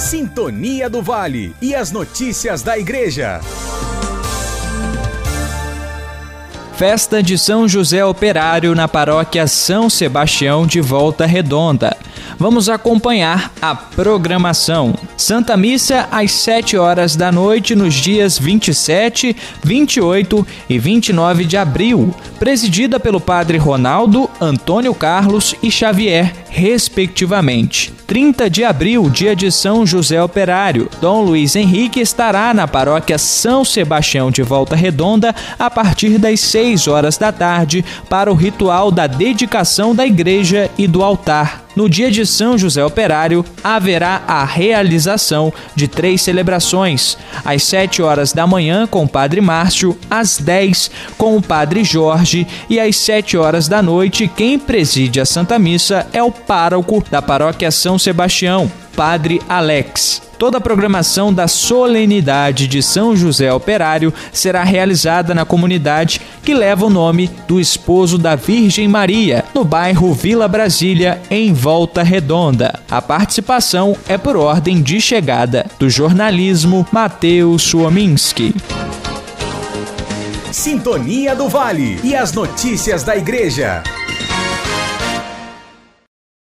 Sintonia do Vale e as notícias da Igreja. Festa de São José Operário na paróquia São Sebastião de Volta Redonda. Vamos acompanhar a programação. Santa Missa às 7 horas da noite nos dias 27, 28 e 29 de abril, presidida pelo Padre Ronaldo, Antônio Carlos e Xavier, respectivamente. 30 de abril, dia de São José Operário. Dom Luiz Henrique estará na paróquia São Sebastião de Volta Redonda a partir das 6 horas da tarde para o ritual da dedicação da igreja e do altar. No dia de São José Operário, haverá a realização de três celebrações: às 7 horas da manhã com o Padre Márcio, às 10 com o Padre Jorge e às 7 horas da noite quem preside a Santa Missa é o pároco da Paróquia São Sebastião, Padre Alex. Toda a programação da solenidade de São José Operário será realizada na comunidade que leva o nome do esposo da Virgem Maria, no bairro Vila Brasília, em Volta Redonda. A participação é por ordem de chegada do jornalismo Matheus Suominski. Sintonia do Vale e as notícias da Igreja.